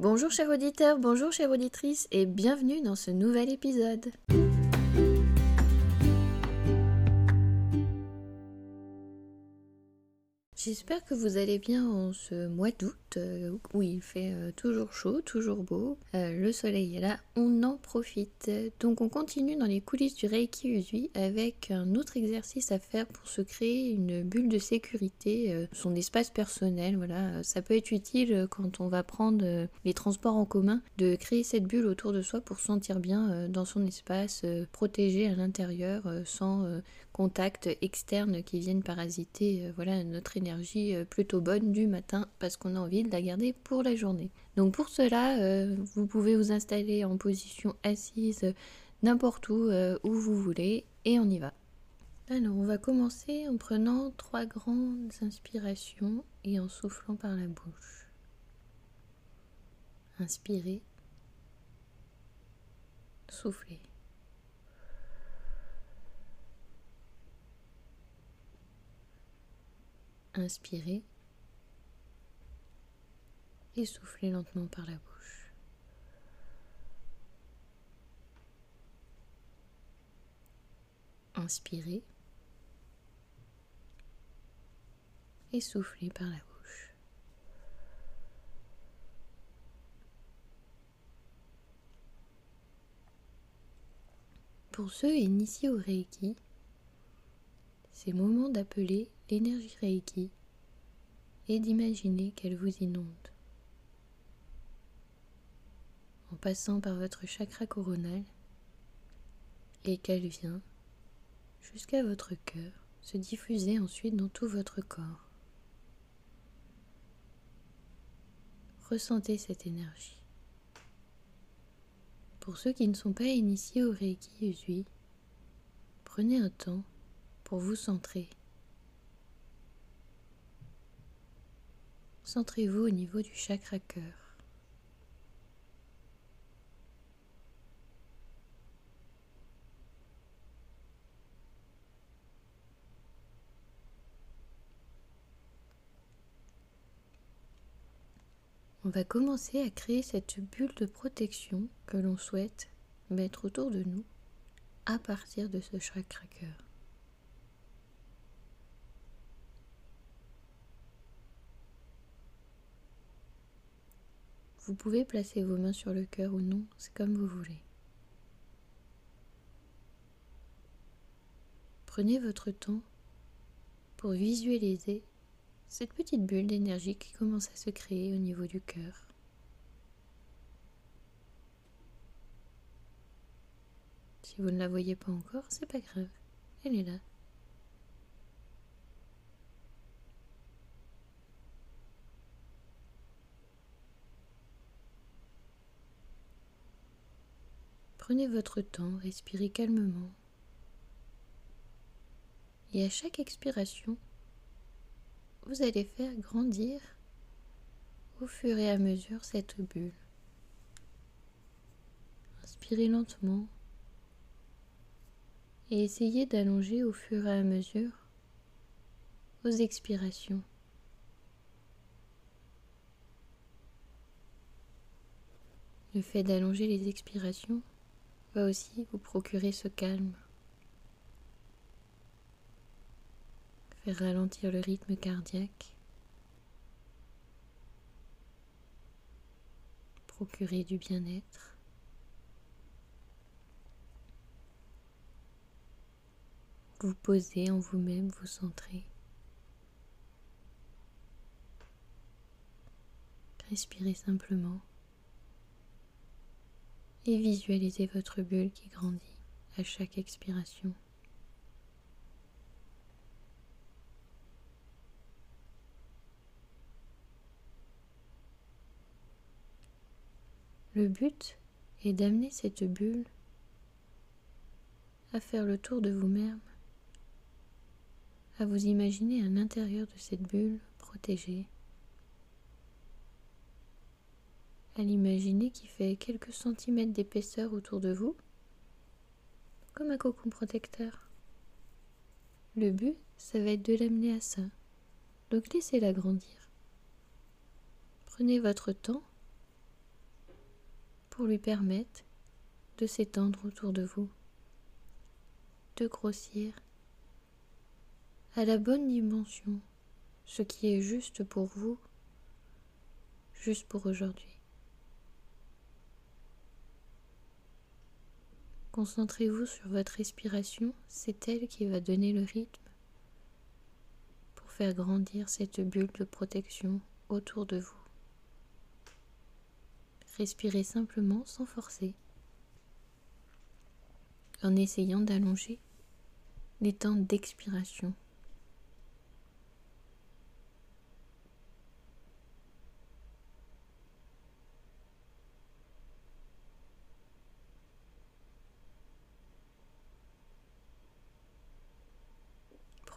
Bonjour chers auditeurs, bonjour chères auditrices et bienvenue dans ce nouvel épisode. J'espère que vous allez bien en ce mois d'août euh, où il fait euh, toujours chaud, toujours beau. Euh, le soleil est là, on en profite. Donc on continue dans les coulisses du Reiki Usui avec un autre exercice à faire pour se créer une bulle de sécurité, son espace personnel. Voilà, ça peut être utile quand on va prendre les transports en commun de créer cette bulle autour de soi pour se sentir bien dans son espace, protégé à l'intérieur sans contact externe qui viennent parasiter voilà notre énergie euh, plutôt bonne du matin parce qu'on a envie de la garder pour la journée. Donc pour cela, euh, vous pouvez vous installer en position assise n'importe où, euh, où vous voulez et on y va. Alors on va commencer en prenant trois grandes inspirations et en soufflant par la bouche. Inspirez. Soufflez. Inspirez et soufflez lentement par la bouche. Inspirez et soufflez par la bouche. Pour ceux initiés au Reiki, c'est moment d'appeler l'énergie Reiki et d'imaginer qu'elle vous inonde. En passant par votre chakra coronal et qu'elle vient jusqu'à votre cœur, se diffuser ensuite dans tout votre corps. Ressentez cette énergie. Pour ceux qui ne sont pas initiés au Reiki prenez un temps pour vous centrer Centrez-vous au niveau du chakra cœur. On va commencer à créer cette bulle de protection que l'on souhaite mettre autour de nous à partir de ce chakra cœur. Vous pouvez placer vos mains sur le cœur ou non, c'est comme vous voulez. Prenez votre temps pour visualiser cette petite bulle d'énergie qui commence à se créer au niveau du cœur. Si vous ne la voyez pas encore, c'est pas grave, elle est là. Prenez votre temps, respirez calmement. Et à chaque expiration, vous allez faire grandir au fur et à mesure cette bulle. Inspirez lentement et essayez d'allonger au fur et à mesure vos expirations. Le fait d'allonger les expirations va aussi vous procurer ce calme. Faire ralentir le rythme cardiaque. Procurer du bien-être. Vous posez en vous-même, vous centrer. Respirez simplement et visualisez votre bulle qui grandit à chaque expiration. Le but est d'amener cette bulle à faire le tour de vous-même, à vous imaginer à l'intérieur de cette bulle protégée à l'imaginer qui fait quelques centimètres d'épaisseur autour de vous, comme un cocon protecteur. Le but, ça va être de l'amener à ça. Donc laissez-la grandir. Prenez votre temps pour lui permettre de s'étendre autour de vous, de grossir à la bonne dimension, ce qui est juste pour vous, juste pour aujourd'hui. Concentrez-vous sur votre respiration, c'est elle qui va donner le rythme pour faire grandir cette bulle de protection autour de vous. Respirez simplement sans forcer, en essayant d'allonger les temps d'expiration.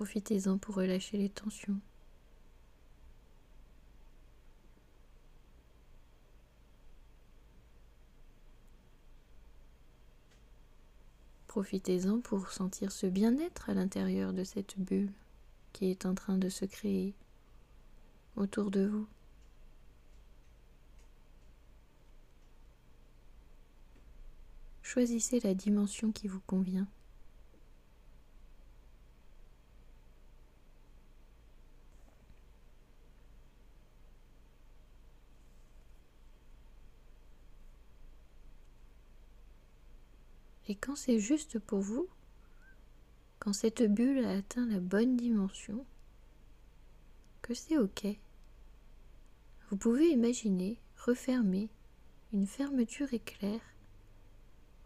Profitez-en pour relâcher les tensions. Profitez-en pour sentir ce bien-être à l'intérieur de cette bulle qui est en train de se créer autour de vous. Choisissez la dimension qui vous convient. Quand c'est juste pour vous, quand cette bulle a atteint la bonne dimension, que c'est OK, vous pouvez imaginer refermer une fermeture éclair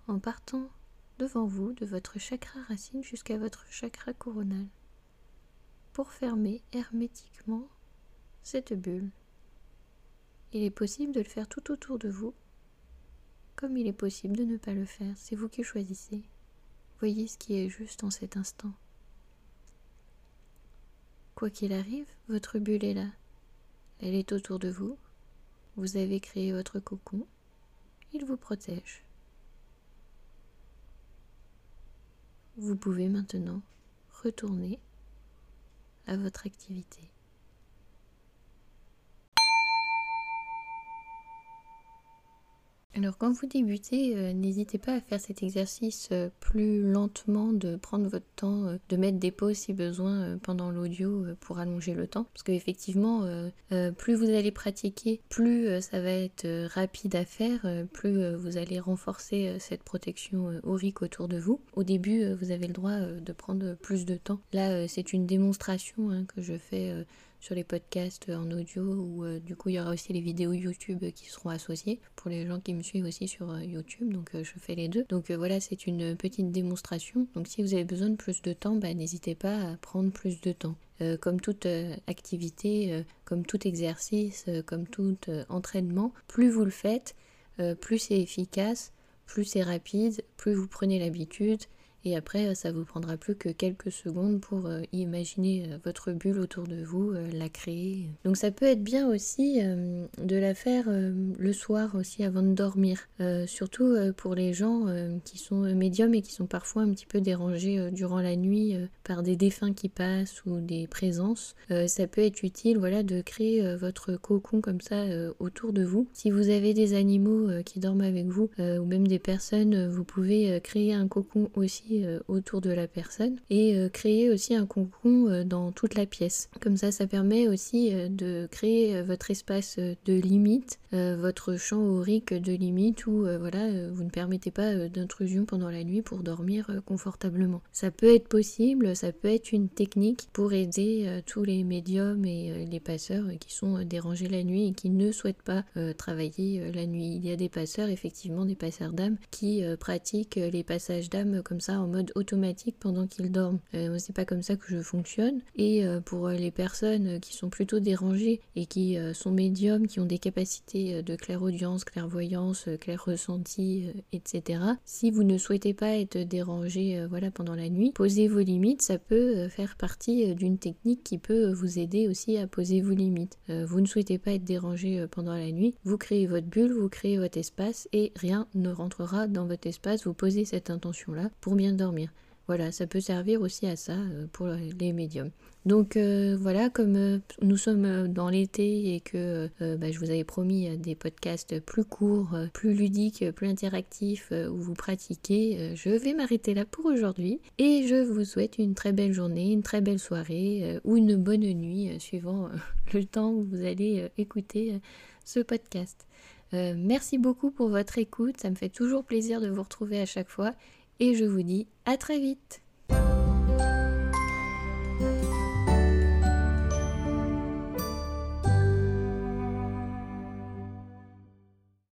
en partant devant vous de votre chakra racine jusqu'à votre chakra coronal pour fermer hermétiquement cette bulle. Il est possible de le faire tout autour de vous comme il est possible de ne pas le faire, c'est vous qui choisissez. Voyez ce qui est juste en cet instant. Quoi qu'il arrive, votre bulle est là. Elle est autour de vous. Vous avez créé votre cocon. Il vous protège. Vous pouvez maintenant retourner à votre activité. Alors quand vous débutez, euh, n'hésitez pas à faire cet exercice euh, plus lentement, de prendre votre temps, euh, de mettre des pauses si besoin pendant l'audio pour allonger le temps. Parce qu'effectivement, plus vous allez pratiquer, plus ça va être rapide à faire, plus vous allez renforcer cette protection aurique autour de vous. Au début, vous avez le droit de prendre plus de temps. Là, c'est une démonstration hein, que je fais sur les podcasts en audio ou euh, du coup il y aura aussi les vidéos YouTube qui seront associées pour les gens qui me suivent aussi sur euh, YouTube. Donc euh, je fais les deux. Donc voilà c'est une petite démonstration. Donc si vous avez besoin de plus de temps bah, n'hésitez pas à prendre plus de temps. Comme toute activité comme tout exercice comme tout entraînement plus vous le faites plus c'est efficace plus c'est rapide plus vous prenez l'habitude et après, ça vous prendra plus que quelques secondes pour euh, imaginer euh, votre bulle autour de vous, euh, la créer. Donc ça peut être bien aussi de la faire le soir aussi avant de dormir. surtout pour les gens qui sont médiums et qui sont parfois un petit peu dérangés durant la nuit par des défunts qui passent ou des présences. ça peut être utile voilà, de créer votre cocon comme ça autour de vous. Si vous avez des animaux qui dorment avec vous ou même des personnes, vous pouvez créer un cocon aussi euh, autour de la personne et euh, créer aussi un cocon euh, dans toute la pièce. Comme ça, ça permet aussi de créer votre espace de limite, votre champ aurique de limite où voilà, vous ne permettez pas d'intrusion pendant la nuit pour dormir confortablement. Ça peut être possible, ça peut être une technique pour aider tous les médiums et les passeurs qui sont dérangés la nuit et qui ne souhaitent pas travailler la nuit. Il y a des passeurs, effectivement, des passeurs d'âme qui pratiquent les passages d'âme comme ça mode automatique pendant qu'ils dorment. Euh, c'est pas comme ça que je fonctionne. Et euh, pour les personnes qui sont plutôt dérangées et qui euh, sont médiums, qui ont des capacités de clairaudience, clairvoyance, clair ressenti, etc. Si vous ne souhaitez pas être dérangé voilà, pendant la nuit, posez vos limites. Ça peut faire partie d'une technique qui peut vous aider aussi à poser vos limites. vous ne souhaitez pas être dérangé pendant la nuit, vous créez votre bulle, vous créez votre espace et rien ne rentrera dans votre espace. Vous posez cette intention-là pour bien dormir. voilà, ça peut servir aussi à ça pour les médiums. Donc voilà, comme nous sommes dans l'été et que bah, je vous avais promis des podcasts plus courts, plus ludiques, plus interactifs où vous pratiquez, je vais m'arrêter là pour aujourd'hui et je vous souhaite une très belle journée, une très belle soirée ou une bonne nuit suivant le temps où vous allez écouter ce podcast. merci beaucoup pour votre écoute, ça me fait toujours plaisir de vous retrouver à chaque fois et je vous dis à très vite